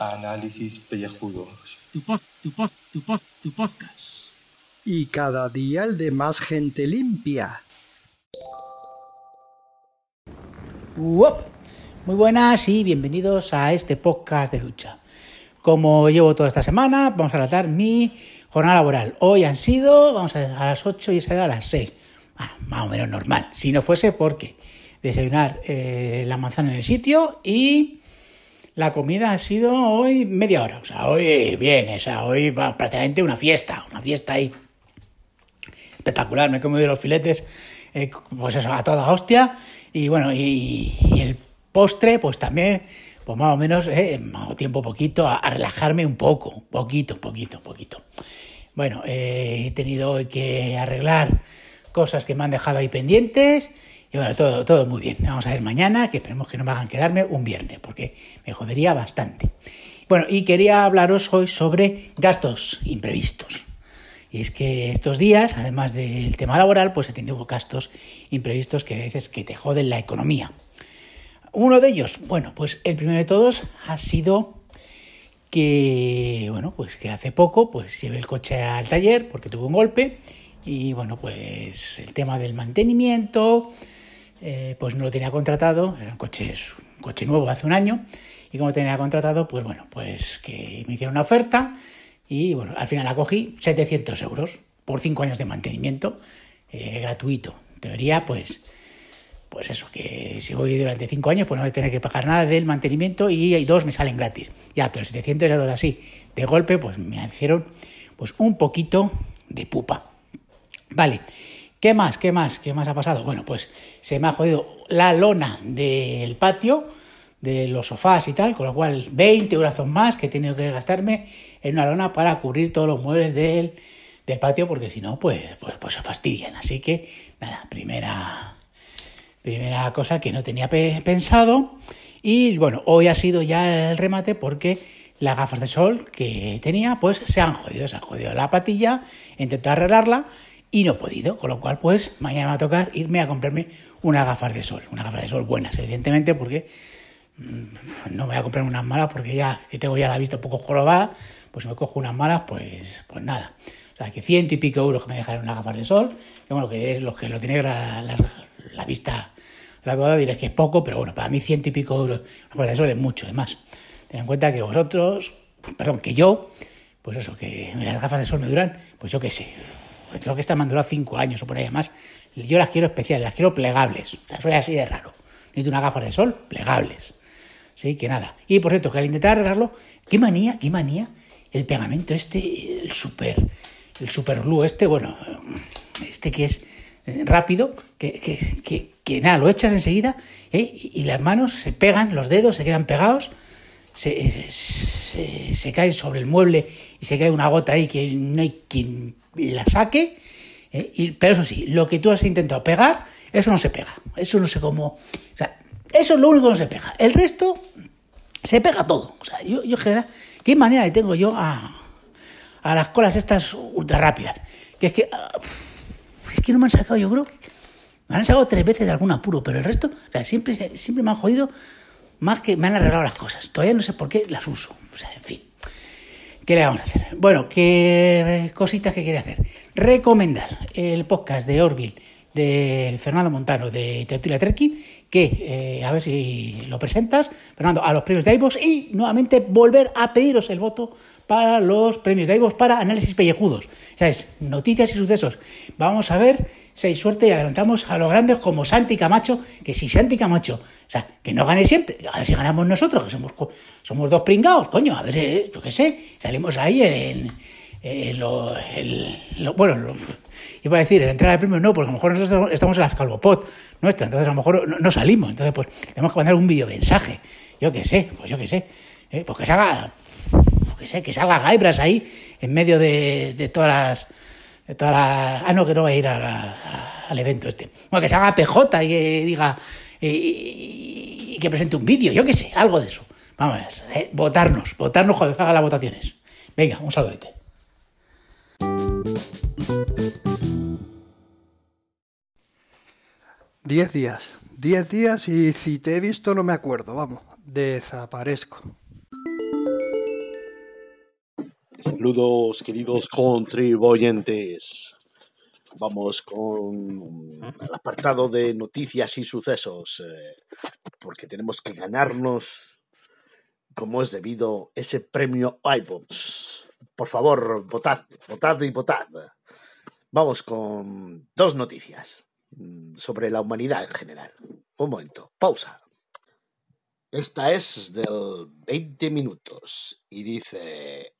Análisis pellejudos. Tu pod, tu pod, tu pod, tu podcast. Y cada día el de más gente limpia. Uop. Muy buenas y bienvenidos a este podcast de ducha. Como llevo toda esta semana, vamos a tratar mi jornada laboral. Hoy han sido, vamos a ver, a las 8 y he salido a las 6. Más o menos normal. Si no fuese porque desayunar eh, la manzana en el sitio y la comida ha sido hoy media hora. O sea, hoy bien, o sea, hoy va prácticamente una fiesta, una fiesta ahí espectacular. Me he comido los filetes, eh, pues eso, a toda hostia. Y bueno, y, el postre, pues también, pues más o menos, eh, tiempo poquito a, relajarme un poco, poquito, poquito, poquito. Bueno, he tenido que arreglar cosas que me han dejado ahí pendientes. Y bueno, todo, todo muy bien. Vamos a ver mañana, que esperemos que no me hagan quedarme un viernes, porque me jodería bastante. Bueno, y quería hablaros hoy sobre gastos imprevistos. Y es que estos días, además del tema laboral, pues he tenido gastos imprevistos que a veces que te joden la economía. Uno de ellos, bueno, pues el primero de todos ha sido que, bueno, pues que hace poco pues llevé el coche al taller porque tuve un golpe y bueno, pues el tema del mantenimiento, eh, pues no lo tenía contratado, era un coche, un coche nuevo hace un año y como tenía contratado, pues bueno, pues que me hicieron una oferta y bueno, al final la cogí 700 euros por 5 años de mantenimiento eh, gratuito. En teoría, pues pues eso, que si voy durante cinco años, pues no voy a tener que pagar nada del mantenimiento y dos me salen gratis. Ya, pero 700 euros así, de golpe, pues me hicieron pues un poquito de pupa. Vale, ¿qué más? ¿Qué más? ¿Qué más ha pasado? Bueno, pues se me ha jodido la lona del patio, de los sofás y tal, con lo cual 20 euros más que he tenido que gastarme en una lona para cubrir todos los muebles del, del patio, porque si no, pues, pues, pues se fastidian. Así que, nada, primera Primera cosa que no tenía pe pensado. Y bueno, hoy ha sido ya el remate porque las gafas de sol que tenía pues se han jodido. Se han jodido la patilla, he intentado arreglarla y no he podido. Con lo cual pues mañana me va a tocar irme a comprarme unas gafas de sol. Unas gafas de sol buenas, evidentemente, porque mmm, no voy a comprar unas malas porque ya que tengo ya la vista un poco jorobada, pues si me cojo unas malas, pues, pues nada. O sea, que ciento y pico euros que me dejaré unas gafas de sol. Que bueno, que diréis los que lo tenéis la, la, la vista graduada diréis que es poco, pero bueno, para mí ciento y pico euros, pues eso es mucho, además. Ten en cuenta que vosotros, perdón, que yo, pues eso, que las gafas de sol me duran, pues yo qué sé, creo que estas me han durado cinco años o por ahí más. Yo las quiero especiales, las quiero plegables, o sea, soy así de raro. Necesito unas gafas de sol plegables. Sí, que nada. Y por cierto, que al intentar arreglarlo, qué manía, qué manía, el pegamento este, el super, el super glue este, bueno, este que es rápido, que, que, que, nada, lo echas enseguida ¿eh? y, las manos se pegan, los dedos se quedan pegados, se, se, se, caen sobre el mueble y se cae una gota ahí que no hay quien la saque. ¿eh? Y, pero eso sí, lo que tú has intentado pegar, eso no se pega. Eso no sé cómo. O sea, eso es lo único que no se pega. El resto se pega todo. O sea, yo, yo ¿qué manera le tengo yo a, a las colas estas ultra rápidas? Que es que. Uh, es que no me han sacado, yo creo que me han sacado tres veces de algún apuro, pero el resto, o sea, siempre, siempre me han jodido más que me han arreglado las cosas. Todavía no sé por qué las uso. O sea, en fin. ¿Qué le vamos a hacer? Bueno, ¿qué cositas que quiere hacer? Recomendar el podcast de Orville de Fernando Montano de Tertulia Terqui, que eh, a ver si lo presentas, Fernando, a los premios de iVoox y nuevamente volver a pediros el voto para los premios de iVoox para análisis pellejudos. ¿Sabes? Noticias y sucesos. Vamos a ver si hay suerte y adelantamos a los grandes como Santi Camacho, que si Santi Camacho, o sea, que no gane siempre, a ver si ganamos nosotros, que somos, somos dos pringados, coño, a ver, yo qué sé, salimos ahí en... en lo, el, bueno, lo, iba a decir, la entrega de premios no, porque a lo mejor nosotros estamos en las calvopot nuestra, entonces a lo mejor no, salimos, entonces pues tenemos que mandar un video mensaje, yo qué sé, pues yo qué sé, eh, pues que se haga, pues que sé, que salga Gaibras ahí en medio de, de todas las de todas las... Ah, no, que no va a ir a al evento este. Bueno, que se haga PJ y que diga y que presente un vídeo, yo qué sé, algo de eso. Vamos, eh, votarnos, votarnos cuando se hagan las votaciones. Venga, un saludete. Diez días. Diez días y si te he visto no me acuerdo, vamos. Desaparezco. Saludos, queridos contribuyentes. Vamos con el apartado de noticias y sucesos, eh, porque tenemos que ganarnos, como es debido, ese premio iVotes. Por favor, votad, votad y votad. Vamos con dos noticias sobre la humanidad en general. Un momento, pausa. Esta es del 20 minutos y dice,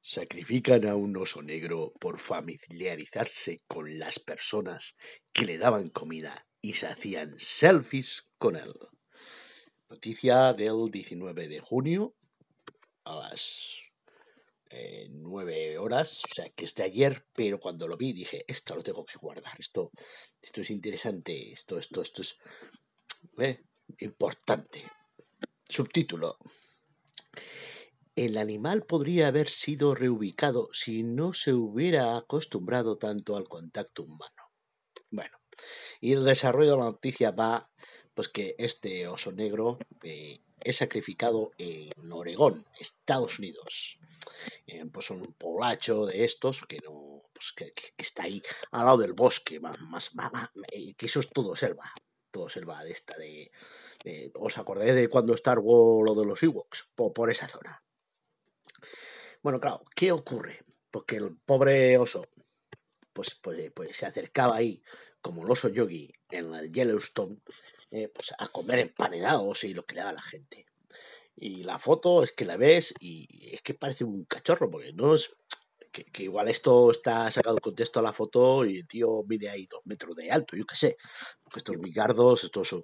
sacrifican a un oso negro por familiarizarse con las personas que le daban comida y se hacían selfies con él. Noticia del 19 de junio a las eh, 9 horas, o sea que es de ayer, pero cuando lo vi dije, esto lo tengo que guardar, esto, esto es interesante, esto, esto, esto es ¿eh? importante. Subtítulo. El animal podría haber sido reubicado si no se hubiera acostumbrado tanto al contacto humano. Bueno, y el desarrollo de la noticia va, pues que este oso negro eh, es sacrificado en Oregón, Estados Unidos. Eh, pues un poblacho de estos que no, pues que, está ahí al lado del bosque, más, más, más, eh, que eso es todo selva, todo selva de esta de, os acordáis de cuando Star Wars lo de los Ewoks, por, por esa zona. Bueno, claro, ¿qué ocurre? Porque el pobre oso, pues, pues, pues se acercaba ahí, como el oso yogi en el Yellowstone, eh, pues a comer empanedados y lo que le daba la gente. Y la foto es que la ves y es que parece un cachorro, porque no es. Que, que igual esto está sacado contexto a la foto y el tío mide ahí dos metros de alto, yo qué sé. Porque estos migardos, estos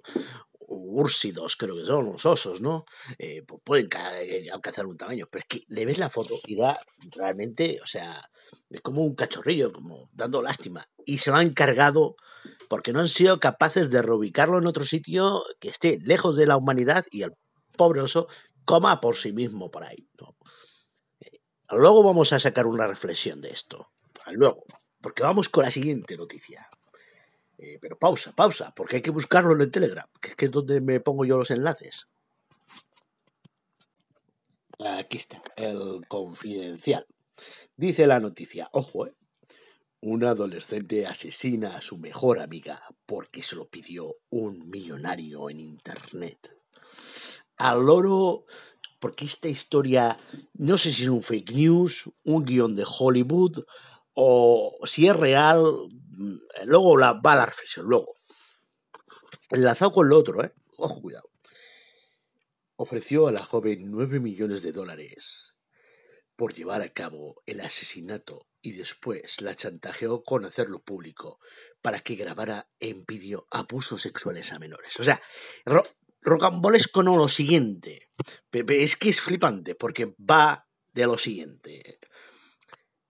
úrsidos, creo que son los osos, ¿no? Eh, pues pueden eh, alcanzar un tamaño, pero es que le ves la foto y da realmente, o sea, es como un cachorrillo, como dando lástima. Y se lo han cargado porque no han sido capaces de reubicarlo en otro sitio que esté lejos de la humanidad y el pobre oso coma por sí mismo por ahí. Eh, Luego vamos a sacar una reflexión de esto. Luego, porque vamos con la siguiente noticia. Eh, pero pausa, pausa, porque hay que buscarlo en el Telegram, que es donde me pongo yo los enlaces. Aquí está, el confidencial. Dice la noticia, ojo, eh, un adolescente asesina a su mejor amiga porque se lo pidió un millonario en internet. Al loro, porque esta historia, no sé si es un fake news, un guion de Hollywood, o si es real, mm, luego la, va la reflexión, luego. Enlazado con lo otro, ¿eh? Ojo, cuidado. Ofreció a la joven 9 millones de dólares por llevar a cabo el asesinato y después la chantajeó con hacerlo público para que grabara en vídeo abusos sexuales a menores. O sea, ro rocambolesco no lo siguiente. Es que es flipante porque va de lo siguiente.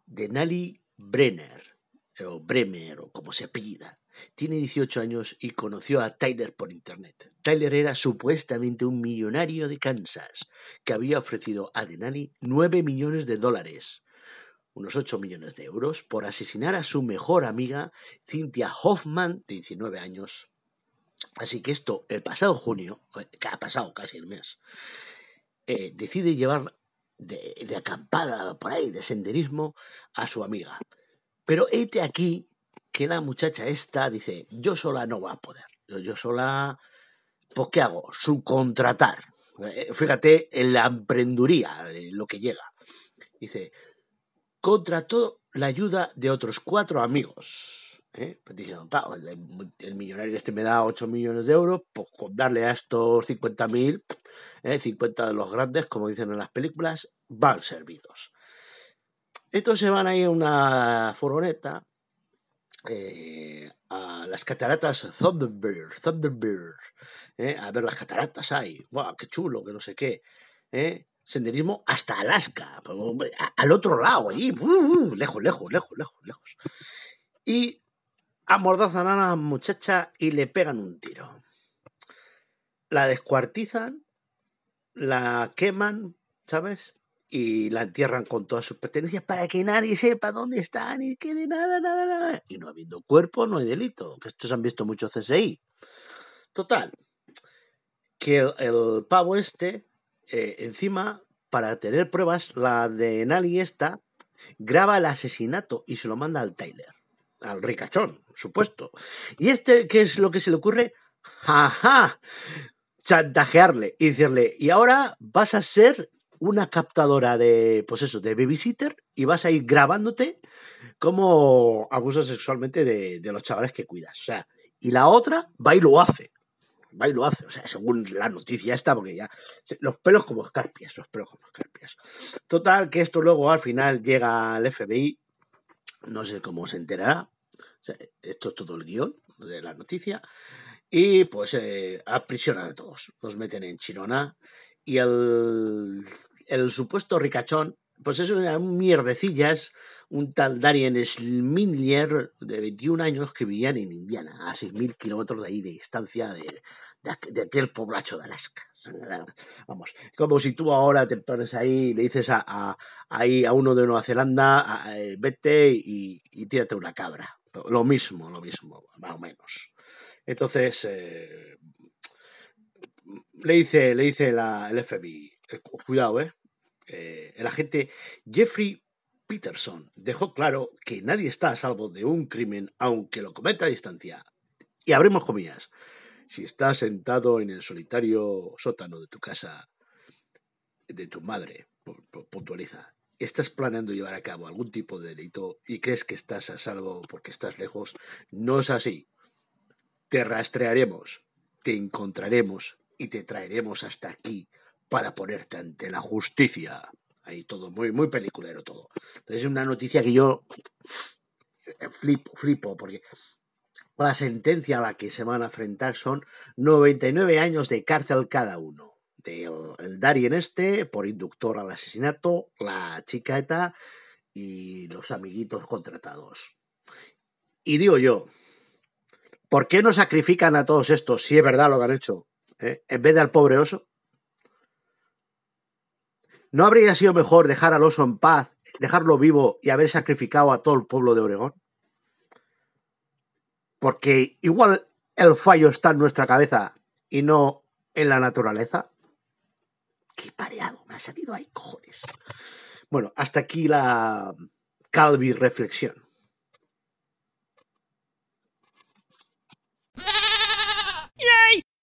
Denali Brenner, o Bremer, o como se apellida, tiene 18 años y conoció a Tyler por internet. Tyler era supuestamente un millonario de Kansas que había ofrecido a Denali 9 millones de dólares, unos 8 millones de euros, por asesinar a su mejor amiga, Cynthia Hoffman, de 19 años. Así que esto, el pasado junio, eh, que ha pasado casi el mes, eh, decide llevar de, acampada por ahí, de senderismo, a su amiga. Pero este aquí que la muchacha esta dice, yo sola no va a poder. Yo, yo sola, pues ¿qué hago? Subcontratar. Eh, Fíjate en la emprenduría, eh, lo que llega. Dice, contrató la ayuda de otros cuatro amigos. ¿eh? Pues dijeron, "Pa, el, millonario este me da 8 millones de euros, pues con darle a estos 50.000, ¿eh? 50 de los grandes, como dicen en las películas, van servidos. Entonces van ahí a una furgoneta eh, a las cataratas Thunderbird, Thunderbird, ¿eh? a ver las cataratas ahí, ¡guau, qué chulo, que no sé qué! Senderismo hasta Alaska, pues, al otro lado, allí, ¡uh, uh! lejos, lejos, lejos, lejos, lejos. Y amordazan a la muchacha y le pegan un tiro. La descuartizan, la queman, ¿sabes? y la entierran con todas sus pertenencias para que nadie sepa dónde están y quede nada, nada, nada. Y no habiendo cuerpo, no hay delito. Que estos han visto mucho CSI. Total, que el pavo este, eh, encima, para tener pruebas, la de Nali esta, graba el asesinato y se lo manda al Tyler, al ricachón, supuesto. Y este, ¿qué es lo que se le ocurre? ¡Ajá! Chantajearle y decirle, y ahora vas a ser una captadora de, pues eso, de babysitter y vas a ir grabándote cómo abusas sexualmente de, de los chavales que cuidas. O sea, y la otra va y lo hace. Va y lo hace. O sea, según la noticia esta, porque ya. Los pelos como escarpias, los pelos como escarpias. Total, que esto luego al final llega al FBI. No sé cómo se enterará. Esto es todo el guion de la noticia. Y pues eh, aprisionan a todos. Los meten en Chirona. Y el, el supuesto ricachón, pues es una- un mierdecillas, un tal Darien Schmidlier de 21 años que vivían en Indiana, a 6.000 kilómetros de ahí de distancia de, de, aqu- de aquel poblacho de Alaska. Vamos, como si tú ahora te pones ahí y le dices a, a, ahí a uno de Nueva Zelanda, eh, vete y, y tírate una cabra. Lo mismo, lo mismo, más o menos. Entonces, eh, le dice, le dice la, el FBI, eh, cu- cuidado, eh, eh, el agente Jeffrey Peterson dejó claro que nadie está a salvo de un crimen aunque lo cometa a distancia. Y abrimos comillas. Si estás sentado en el solitario sótano de tu casa, de tu madre, pu- pu- puntualiza, estás planeando llevar a cabo algún tipo de delito y crees que estás a salvo porque estás lejos, no es así. Te rastrearemos, te encontraremos y te traeremos hasta aquí para ponerte ante la justicia. Ahí todo muy, muy peliculero todo. Es una noticia que yo eh, flipo, flipo, porque la sentencia a la que se van a enfrentar son 99 años de cárcel cada uno. Del, el Darien este por inductor al asesinato, la chica ETA y los amiguitos contratados. Y digo yo, ¿por qué no sacrifican a todos estos si es verdad lo que han hecho? eh, En vez de al pobre oso. ¿No habría sido mejor dejar al oso en paz, dejarlo vivo y haber sacrificado a todo el pueblo de Oregón? Porque igual el fallo está en nuestra cabeza y no en la naturaleza. Qué pareado, me ha salido ahí, cojones. Bueno, hasta aquí la Calvi reflexión.